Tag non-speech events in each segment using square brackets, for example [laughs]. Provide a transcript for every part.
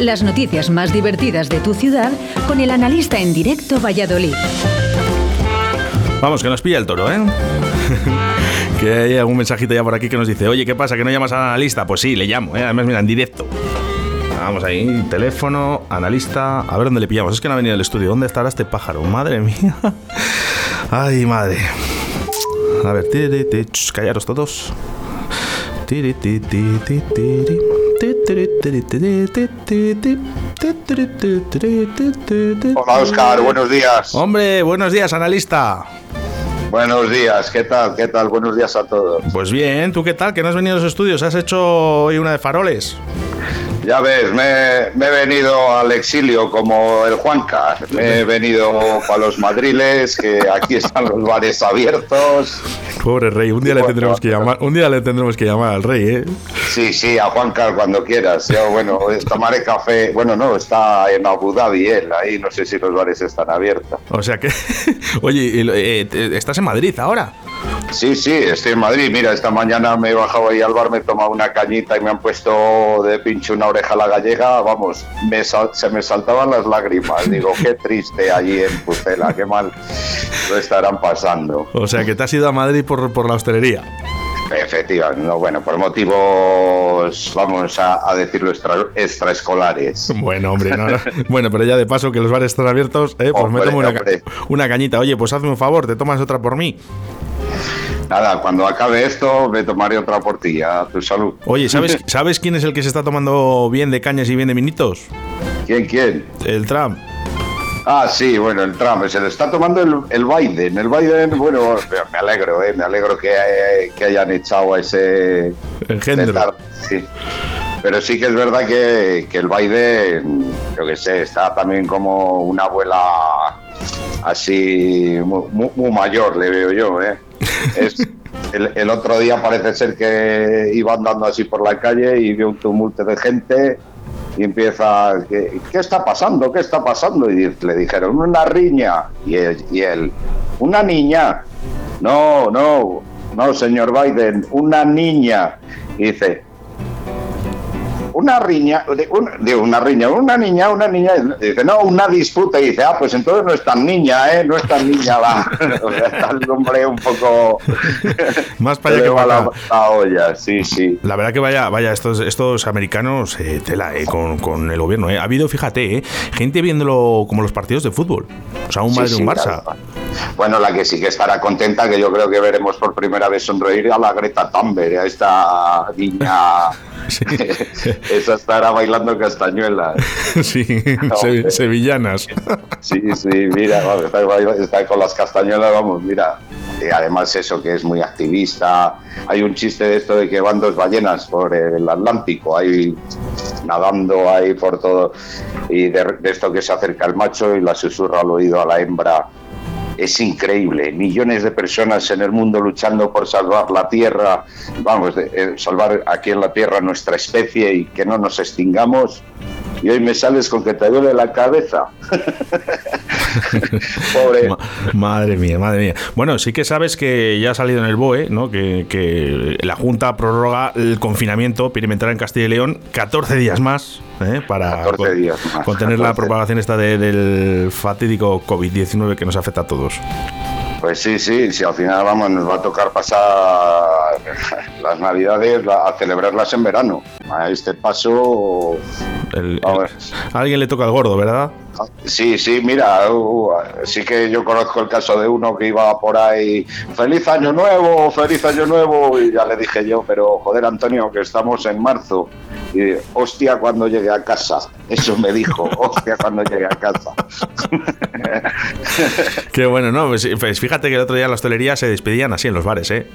Las noticias más divertidas de tu ciudad con el analista en directo Valladolid. Vamos, que nos pilla el toro, ¿eh? [laughs] que hay algún mensajito ya por aquí que nos dice, oye, ¿qué pasa? ¿Que no llamas al analista? Pues sí, le llamo, ¿eh? Además, mira, en directo. Vamos ahí, teléfono, analista. A ver dónde le pillamos. Es que no ha venido al estudio. ¿Dónde estará este pájaro? Madre mía. [laughs] Ay, madre. A ver, tiri, tiri, callaros todos. Tiri, tiri, tiri, tiri. Hola Oscar, buenos días. Hombre, buenos días, analista. Buenos días, ¿qué tal? ¿Qué tal? Buenos días a todos. Pues bien, ¿tú qué tal? ¿Que no has venido a los estudios? ¿Has hecho hoy una de faroles? Ya ves, me, me, he venido al exilio como el Juanca. Me he venido para los madriles, que aquí están los bares abiertos. Pobre rey, un día le tendremos que llamar, un día le tendremos que llamar al rey, ¿eh? Sí, sí, a Juanca cuando quieras. Yo, bueno, tomaré café. Bueno, no, está en Abu Dhabi él, ahí no sé si los bares están abiertos. O sea que, [laughs] oye, eh, ¿estás en Madrid ahora? Sí, sí, estoy en Madrid. Mira, esta mañana me he bajado ahí al bar, me he tomado una cañita y me han puesto de pinche una oreja a la gallega. Vamos, me se me saltaban las lágrimas. Digo, qué triste allí en Pucela, qué mal lo estarán pasando. O sea, que te has ido a Madrid por, por la hostelería. Efectivamente, no, bueno, por motivos, vamos a, decirlo, extra, extraescolares. [laughs] Bueno, hombre, no, no. bueno, pero ya de paso que los bares están abiertos, eh, pues me tomo una, una cañita. Oye, pues hazme un favor, te tomas otra por mí. Nada, cuando acabe esto, me tomaré otra portilla. Tu salud. Oye, ¿sabes, [laughs] ¿sabes quién es el que se está tomando bien de cañas y bien de minitos? ¿Quién, quién? El Trump. Ah, sí, bueno, el Trump, se le está tomando el, el Biden. El Biden, bueno, me alegro, eh, me alegro que, eh, que hayan echado a ese... Engendro. Sí. Pero sí que es verdad que, que el Biden, yo que sé, está también como una abuela así muy, muy mayor, le veo yo, ¿eh? Es, el, otro día parece ser que iba andando así por la calle y vio un tumulto de gente y empieza, ¿qué, qué está pasando? ¿Qué está pasando? Y le dijeron, una riña. Y él, y él, una niña. No, no, no, señor Biden, una niña. Y dice, una riña, digo, una riña, una niña, una niña, dice, no, una disputa, y dice, ah, pues entonces no es tan niña, ¿eh? No es tan niña la, [laughs] o sea, está el hombre un poco... [laughs] Más para [laughs] allá que para la, la, olla, sí, sí. La verdad que vaya, vaya, estos, estos americanos, eh, tela, eh, con, con, el gobierno, eh. Ha habido, fíjate, eh, gente viéndolo como los partidos de fútbol, o sea, un Madrid sí, sí, un Barça. Claro. Bueno, la que sí que estará contenta, que yo creo que veremos por primera vez sonreír a la Greta Thunberg, a esta niña... [laughs] Sí. [laughs] Esa estará bailando castañuelas. [laughs] Sí, se, sevillanas. Sí, sí, mira, está, está, con las castañuelas, vamos, mira. Y además eso que es muy activista. Hay un chiste de esto de que van dos ballenas por el Atlántico, ahí nadando ahí por todo. Y de, de esto que se acerca el macho y la susurra al oído a la hembra es increíble. Millones de personas en el mundo luchando por salvar la Tierra, vamos, eh, salvar aquí en la Tierra nuestra especie y que no nos extingamos. Y hoy me sales con que te duele la cabeza. [laughs] [laughs] Pobre. Madre mía, madre mía. Bueno, sí que sabes que ya ha salido en el BOE, ¿no? Que, que la Junta prorroga el confinamiento perimetral en Castilla y León 14 días más ¿eh? para con, días más, contener 14. la propagación esta de, del fatídico COVID-19 que nos afecta a todos. Pues sí, sí, sí, al final vamos, nos va a tocar pasar [laughs] las navidades a celebrarlas en verano. A este paso... El, el, a alguien le toca el gordo, ¿verdad? Sí, sí, mira, uh, sí que yo conozco el caso de uno que iba por ahí, feliz año nuevo, feliz año nuevo, y ya le dije yo, pero joder Antonio, que estamos en marzo, y hostia cuando llegue a casa, eso me dijo, [laughs] hostia cuando llegue a casa. [laughs] Qué bueno, ¿no? Pues, pues, fíjate que el otro día en la hostelería se despedían así en los bares, ¿eh?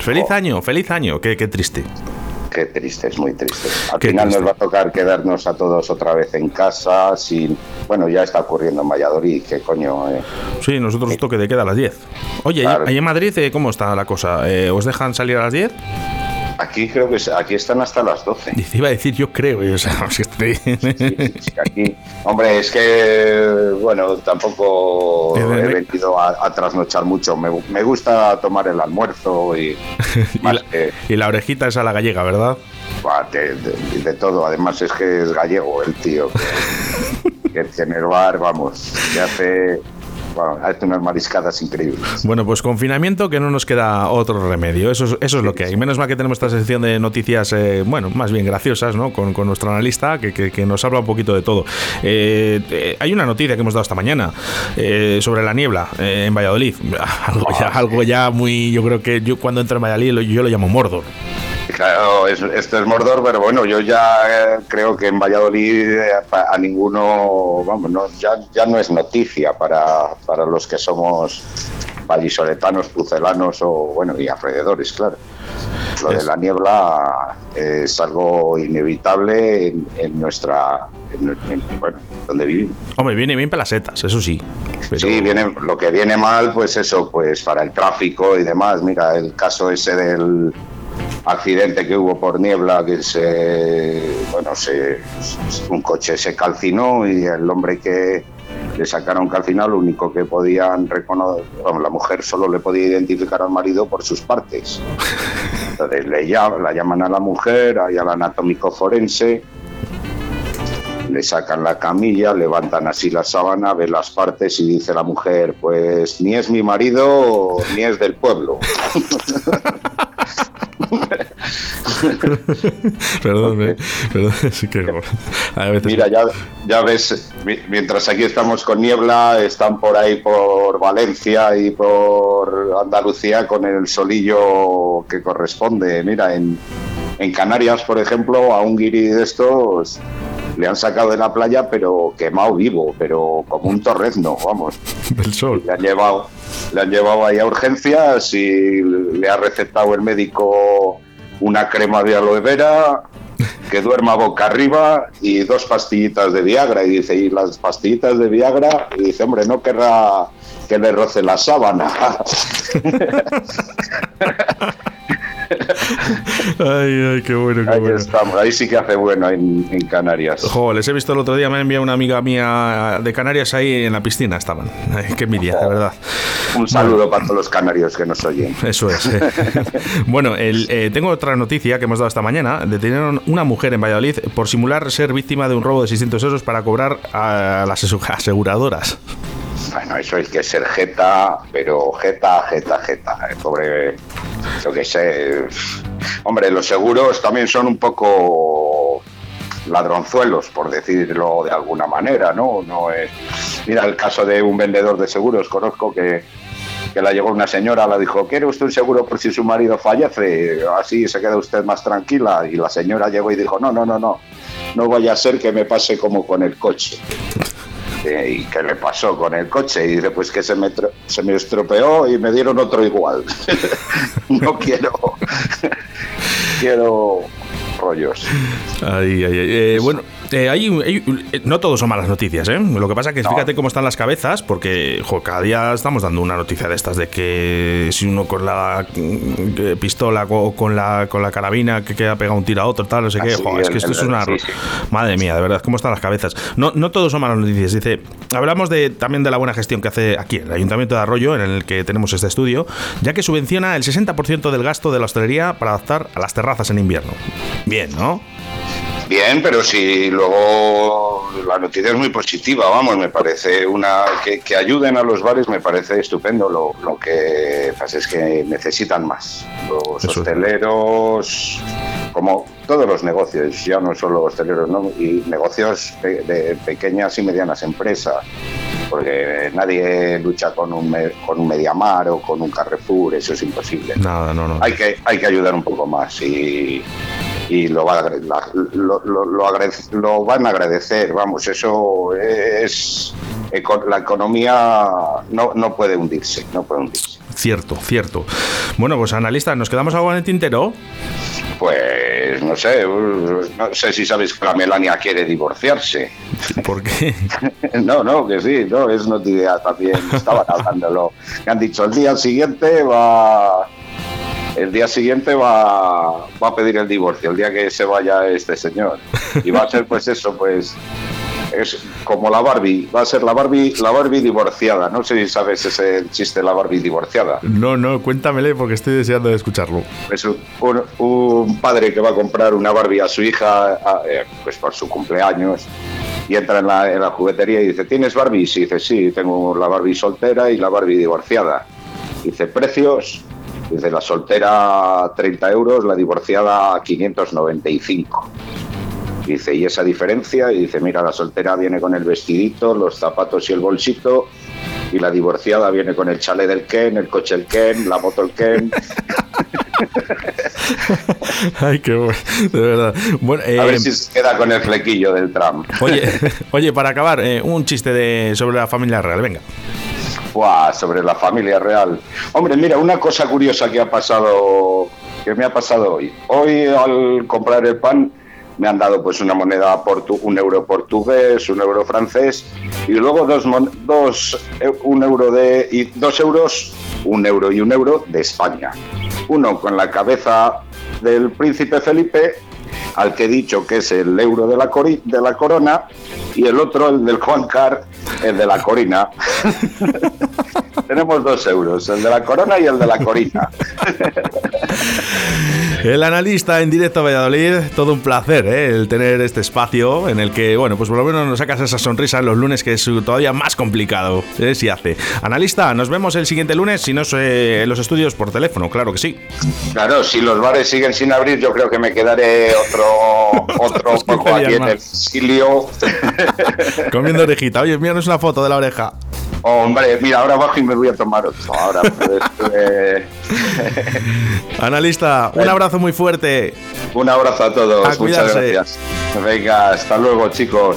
Feliz oh. año, feliz año, qué, qué triste qué triste, es muy triste. Al qué final triste. nos va a tocar quedarnos a todos otra vez en casa, sin... Bueno, ya está ocurriendo en Valladolid, qué coño... Eh. Sí, nosotros toque de queda a las 10. Oye, claro. ahí en Madrid, eh, ¿cómo está la cosa? Eh, ¿Os dejan salir a las 10? Aquí creo que aquí están hasta las 12. Y iba a decir yo creo, o sea, [laughs] si estoy... sí, sí, [laughs] sí, aquí, hombre, es que, bueno, tampoco he venido a, a trasnochar mucho. Me, me, gusta tomar el almuerzo y... [laughs] y, la, que... y, la, orejita es a la gallega, ¿verdad? de, todo. Además es que es gallego el tío. Que, que en el bar, vamos, que hace bueno, hace unas mariscadas increíbles. Bueno, pues confinamiento que no nos queda otro remedio. Eso es, eso es lo que hay. Menos mal que tenemos esta sección de noticias, eh, bueno, más bien graciosas, ¿no? Con, nuestro analista que, que, nos habla un poquito de todo. Eh, eh, hay una noticia que hemos dado esta mañana sobre la niebla en Valladolid. [laughs] Algo ya, ah, algo ya muy. Yo creo que yo cuando entro en Valladolid yo lo llamo Mordor. Claro, esto es Mordor, pero bueno, yo ya eh, creo que en Valladolid eh, a, ninguno, vamos, no, ya, ya no es noticia para, para los que somos vallisoletanos, pucelanos o, bueno, y alrededores, claro. Lo de la niebla es algo inevitable en, nuestra, bueno, donde vivimos. Hombre, viene bien para las setas, eso sí. Sí, viene, lo que viene mal, pues eso, pues para el tráfico y demás. Mira, el caso ese del accidente que hubo por niebla que se bueno se un coche se calcinó y el hombre que le sacaron calcinado lo único que podían reconocer bueno, la mujer solo le podía identificar al marido por sus partes entonces le llaman, la llaman a la mujer ahí al anatómico forense le sacan la camilla, levantan así la sábana, ven las partes y dice la mujer, pues ni es mi marido ni es del pueblo. [laughs] [laughs] perdón, eh, perdón, [laughs] Mira, ya, ya ves, mientras aquí estamos con niebla, están por ahí por Valencia y por Andalucía con el solillo que corresponde. Mira, en, en Canarias, por ejemplo, a un guiri de estos le han sacado de la playa, pero quemado vivo, pero como un torrezno, vamos. [laughs] Del sol. Le han llevado, le han llevado ahí a urgencias y le ha recetado el médico una crema de aloe vera, que duerma boca arriba y dos pastillitas de Viagra. Y dice, ¿y las pastillitas de Viagra? Y dice, hombre, no querrá que le roce la sábana. [laughs] [laughs] ay, ay, qué bueno, qué ahí bueno. Estamos. Ahí sí que hace bueno en, Canarias. Jo, les he visto el otro día, me ha enviado una amiga mía de Canarias ahí en la piscina estaban. Ay, qué envidia, de verdad. Un saludo para todos los canarios que nos oyen. Eso es. Eh. [laughs] bueno, el, eh, tengo otra noticia que hemos dado esta mañana. Detenieron una mujer en Valladolid por simular ser víctima de un robo de 600 euros para cobrar a las aseguradoras. Bueno, eso es que ser jeta, pero jeta, jeta, jeta. Sobre lo que sé. Hombre, los seguros también son un poco ladronzuelos, por decirlo de alguna manera, ¿no? Mira el caso de un vendedor de seguros, conozco que, que la llegó una señora, la dijo, ¿quiere usted un seguro por si su marido fallece? Así se queda usted más tranquila. Y la señora llegó y dijo, no, no, no, no, no vaya a ser que me pase como con el coche. ¿Y qué le pasó con el coche? Y dice, pues que se me, se me estropeó y me dieron otro igual. [laughs] no quiero... [laughs] quiero rollos. Ay, ay, ay. Eh, bueno, eh, eh, no todos son malas noticias, ¿eh? Lo que pasa que fíjate cómo están las cabezas, porque cada día estamos dando una noticia de estas de que si uno con la mm, pistola o con la, con la carabina que queda pegado un tiro a otro, tal, no sé qué. es que esto es una. Madre mía, de verdad, cómo están las cabezas. No, no todos son malas noticias. Dice, hablamos de, también de la buena gestión que hace aquí el Ayuntamiento de Arroyo, en el que tenemos este estudio, ya que subvenciona el 60% del gasto de la hostelería para adaptar a las terrazas en invierno. Bien, ¿no? Bien, pero si luego la noticia es muy positiva, vamos, me parece una que, ayuden a los bares me parece estupendo. Lo, lo, que pasa es que necesitan más. Los hosteleros, como todos los negocios, ya no solo hosteleros, ¿no? y negocios de, pequeñas y medianas empresas, porque nadie lucha con un, con un Mediamar o con un Carrefour, eso es imposible. Nada, no, no. Hay que, hay que ayudar un poco más y y lo, va lo, lo, lo, van a agradecer. Vamos, eso es. La economía no, no puede hundirse, no puede hundirse. Cierto, cierto. Bueno, pues analista, ¿nos quedamos algo en el tintero? Pues no sé, no sé si sabes que la Melania quiere divorciarse. [laughs] ¿Por qué? [laughs] no, no, que sí, no, es noticia también, estaban [laughs] hablándolo. Me han dicho el día siguiente va el día siguiente va, va a pedir el divorcio, el día que se vaya este señor. Y va a ser pues eso, pues es como la Barbie, va a ser la Barbie, la Barbie divorciada. No sé si sabes ese chiste la Barbie divorciada. No, no, cuéntamele porque estoy deseando de escucharlo. Es un, padre que va a comprar una Barbie a su hija eh, pues por su cumpleaños y entra en la, en la juguetería y dice, ¿tienes Barbie? Y dice, sí, tengo la Barbie soltera y la Barbie divorciada. Dice, ¿precios? Dice, la soltera 30 euros, la divorciada 595. Dice, ¿y esa diferencia? Y dice, mira, la soltera viene con el vestidito, los zapatos y el bolsito, y la divorciada viene con el chalet del Ken, el coche el Ken, la moto el Ken. [laughs] Ay, qué bueno, de verdad. a ver eh, si se queda con el flequillo del tram. Oye, [laughs] oye para acabar, eh, un chiste de, sobre la familia real, venga. Buah, sobre la familia real. Hombre, mira, una cosa curiosa que ha pasado, que me ha pasado hoy. Hoy al comprar el pan me han dado pues una moneda, portu un euro portugués, un euro francés y luego dos, dos, eh, un euro de, y dos euros, un euro y un euro de España. Uno con la cabeza del príncipe Felipe al que he dicho que es el euro de la, de la corona y el otro, el del Juan Car, el de la corina. [laughs] Tenemos dos euros, el de la corona y el de la corina. [laughs] el analista en directo a Valladolid, todo un placer ¿eh? el tener este espacio en el que, bueno, pues por lo menos nos sacas esa sonrisa los lunes que es todavía más complicado, ¿eh? si hace. Analista, nos vemos el siguiente lunes, si no es en los estudios por teléfono, claro que sí. Claro, si los bares siguen sin abrir, yo creo que me quedaré otro, [laughs] otro poco aquí en el exilio. [laughs] Comiendo orejita. Oye, míranos una foto de la oreja. Hombre, mira, ahora bajo y me voy a tomar otro. Ahora, pues, eh. [laughs] Analista, un abrazo muy fuerte. Un abrazo a todos. Muchas gracias. Venga, hasta luego, chicos.